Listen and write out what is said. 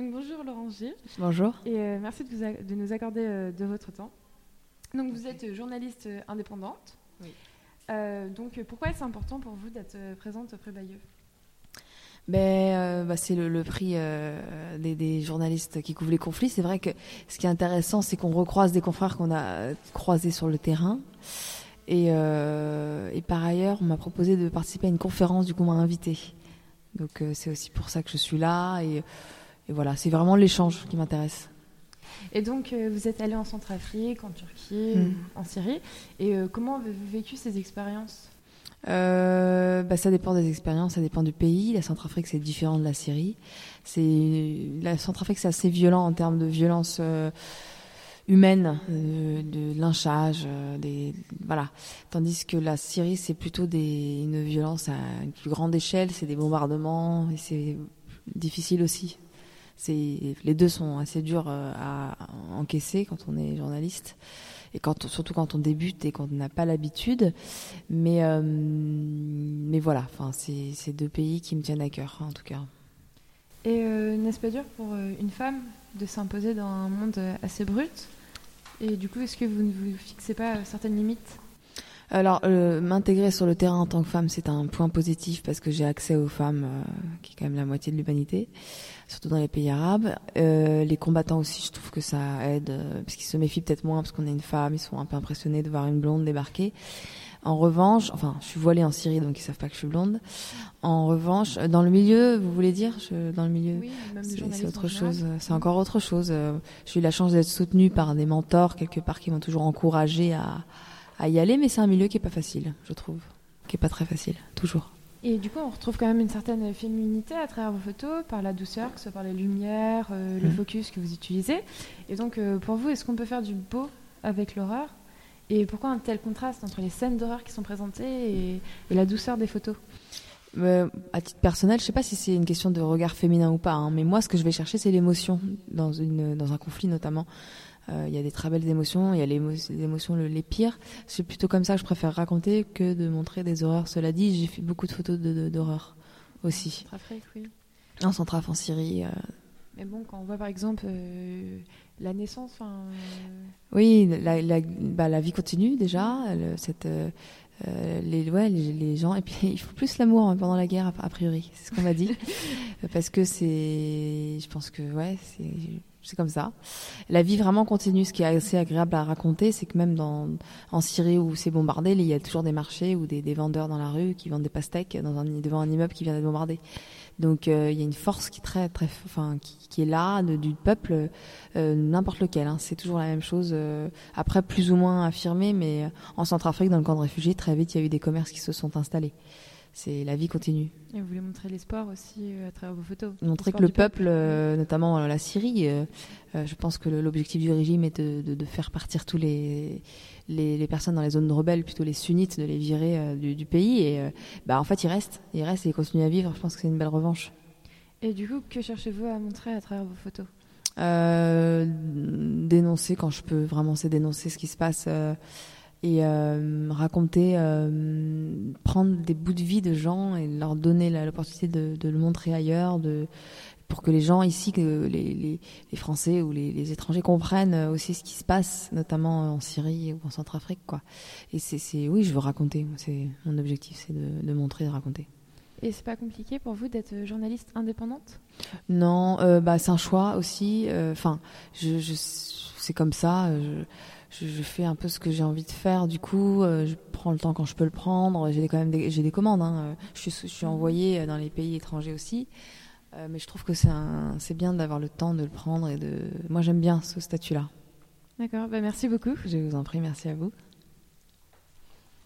Donc, bonjour Laurent G. Bonjour. Et euh, merci de, vous a- de nous accorder euh, de votre temps. Donc, vous êtes journaliste euh, indépendante. Oui. Donc, pourquoi est-ce important pour vous d'être présente au Prix Bayeux? Ben, euh, bah, c'est le, le prix euh, des, des journalistes qui couvrent les conflits. C'est vrai que ce qui est intéressant, c'est qu'on recroise des confrères qu'on a croisés sur le terrain. Et, euh, et par ailleurs, on m'a proposé de participer à une conférence, du coup, on m'a invité. Donc c'est aussi pour ça que je suis là. Et, et voilà, c'est vraiment l'échange qui m'intéresse. Et donc, euh, vous êtes allé en Centrafrique, en Turquie, Mm. euh, en Syrie. Et euh, comment avez-vous vécu ces expériences? Euh, bah, ça dépend des expériences, ça dépend du pays. La Centrafrique, c'est différent de la Syrie. C'est la Centrafrique, c'est assez violent en termes de violence euh, humaine, euh, de lynchage, des voilà. Tandis que la Syrie, c'est plutôt des, une violence à une plus grande échelle. C'est des bombardements et c'est difficile aussi. Les deux sont assez durs euh, à encaisser quand on est journaliste et quand surtout quand on débute et qu'on n'a pas l'habitude. Mais euh, mais voilà, enfin c'est deux pays qui me tiennent à cœur en tout cas. Et euh, n'est-ce pas dur pour une femme de s'imposer dans un monde assez brut? Et du coup, est-ce que vous ne vous fixez pas certaines limites? Alors, euh, m'intégrer sur le terrain en tant que femme, c'est un point positif parce que j'ai accès aux femmes, euh, qui est quand même la moitié de l'humanité, surtout dans les pays arabes. Euh, les combattants aussi, je trouve que ça aide, euh, parce qu'ils se méfient peut-être moins parce qu'on est une femme, ils sont un peu impressionnés de voir une blonde débarquer. En revanche, enfin, je suis voilée en Syrie, donc ils savent pas que je suis blonde. En revanche, dans le milieu, vous voulez dire, je, dans le milieu, Oui, c'est autre chose. C'est encore autre chose. Euh, J'ai eu la chance d'être soutenue par des mentors quelque part qui m'ont toujours encouragée à, à y aller, mais c'est un milieu qui est pas facile, je trouve, qui est pas très facile, toujours. Et du coup, on retrouve quand même une certaine féminité à travers vos photos, par la douceur, que ce soit par les lumières, euh, le Mhm. focus que vous utilisez. Et donc, euh, pour vous, est-ce qu'on peut faire du beau avec l'horreur? Et pourquoi un tel contraste entre les scènes d'horreur qui sont présentées et, et la douceur des photos? Euh, à titre personnel, je sais pas si c'est une question de regard féminin ou pas, hein, mais moi, ce que je vais chercher, c'est l'émotion dans une dans un conflit notamment. Euh, Il y a des très belles émotions, il y a les, émo- les émotions le- les pires. C'est plutôt comme ça que je préfère raconter que de montrer des horreurs. Cela dit, j'ai fait beaucoup de photos de- de- d'horreur aussi. Centrafrique, oui. En Centraf, en Syrie. euh, Mais bon, quand on voit par exemple euh, la naissance, euh, Oui, la, la, bah, la vie continue déjà. le- cette, euh, les, ouais, les, les gens. Et puis, il faut plus l'amour hein, pendant la guerre, a, a priori. C'est ce qu'on m'a dit. Parce que c'est. Je pense que, ouais, c'est. C'est comme ça. La vie vraiment continue. Ce qui est assez agréable à raconter, c'est que même dans, en Syrie où c'est bombardé, il y a toujours des marchés ou des, des vendeurs dans la rue qui vendent des pastèques dans un, devant un immeuble qui vient d'être bombardé. Donc euh, il y a une force qui est très très, enfin qui, qui est là de- du peuple, euh, n'importe lequel. hein. C'est toujours la même chose. euh, après plus ou moins affirmé, mais en Centrafrique, dans le camp de réfugiés, très vite il y a eu des commerces qui se sont installés. C'est la vie continue. et vous voulez montrer l'espoir aussi euh, à travers vos photos. Montrer que le peuple, euh, notamment euh, la Syrie, je pense que l'objectif du régime est de, de- de faire partir tous les, les, les personnes dans les zones rebelles, plutôt les sunnites, de les virer du, du pays. Et bah, en fait, ils restent, ils restent et ils continuent à vivre. Je pense que c'est une belle revanche. Et du coup, que cherchez-vous à montrer à travers vos photos? Euh, dénoncer quand je peux, vraiment, c'est dénoncer ce qui se passe euh, et euh, raconter, euh, prendre des bouts de vie de gens et leur donner l'opportunité de, de le montrer ailleurs, de, pour que les gens ici, que les, les, les Français ou les, les étrangers comprennent euh, aussi ce qui se passe, notamment en Syrie ou en Centrafrique, quoi. Et c'est, oui, je veux raconter. C'est mon objectif, c'est de, de montrer, de raconter. Et c'est pas compliqué pour vous d'être journaliste indépendante? Non, euh, bah c'est un choix aussi. euh, Enfin, je, je, c'est comme ça. Je, je, je fais un peu ce que j'ai envie de faire. Du coup, euh, je prends le temps quand je peux le prendre. J'ai des- quand même des, j'ai des commandes. Hein. Je suis, je suis envoyée dans les pays étrangers aussi. Euh, mais je trouve que c'est un, c'est bien d'avoir le temps de le prendre et de. Moi, j'aime bien ce statut-là. D'accord, bah merci beaucoup. Je vous en prie, merci à vous.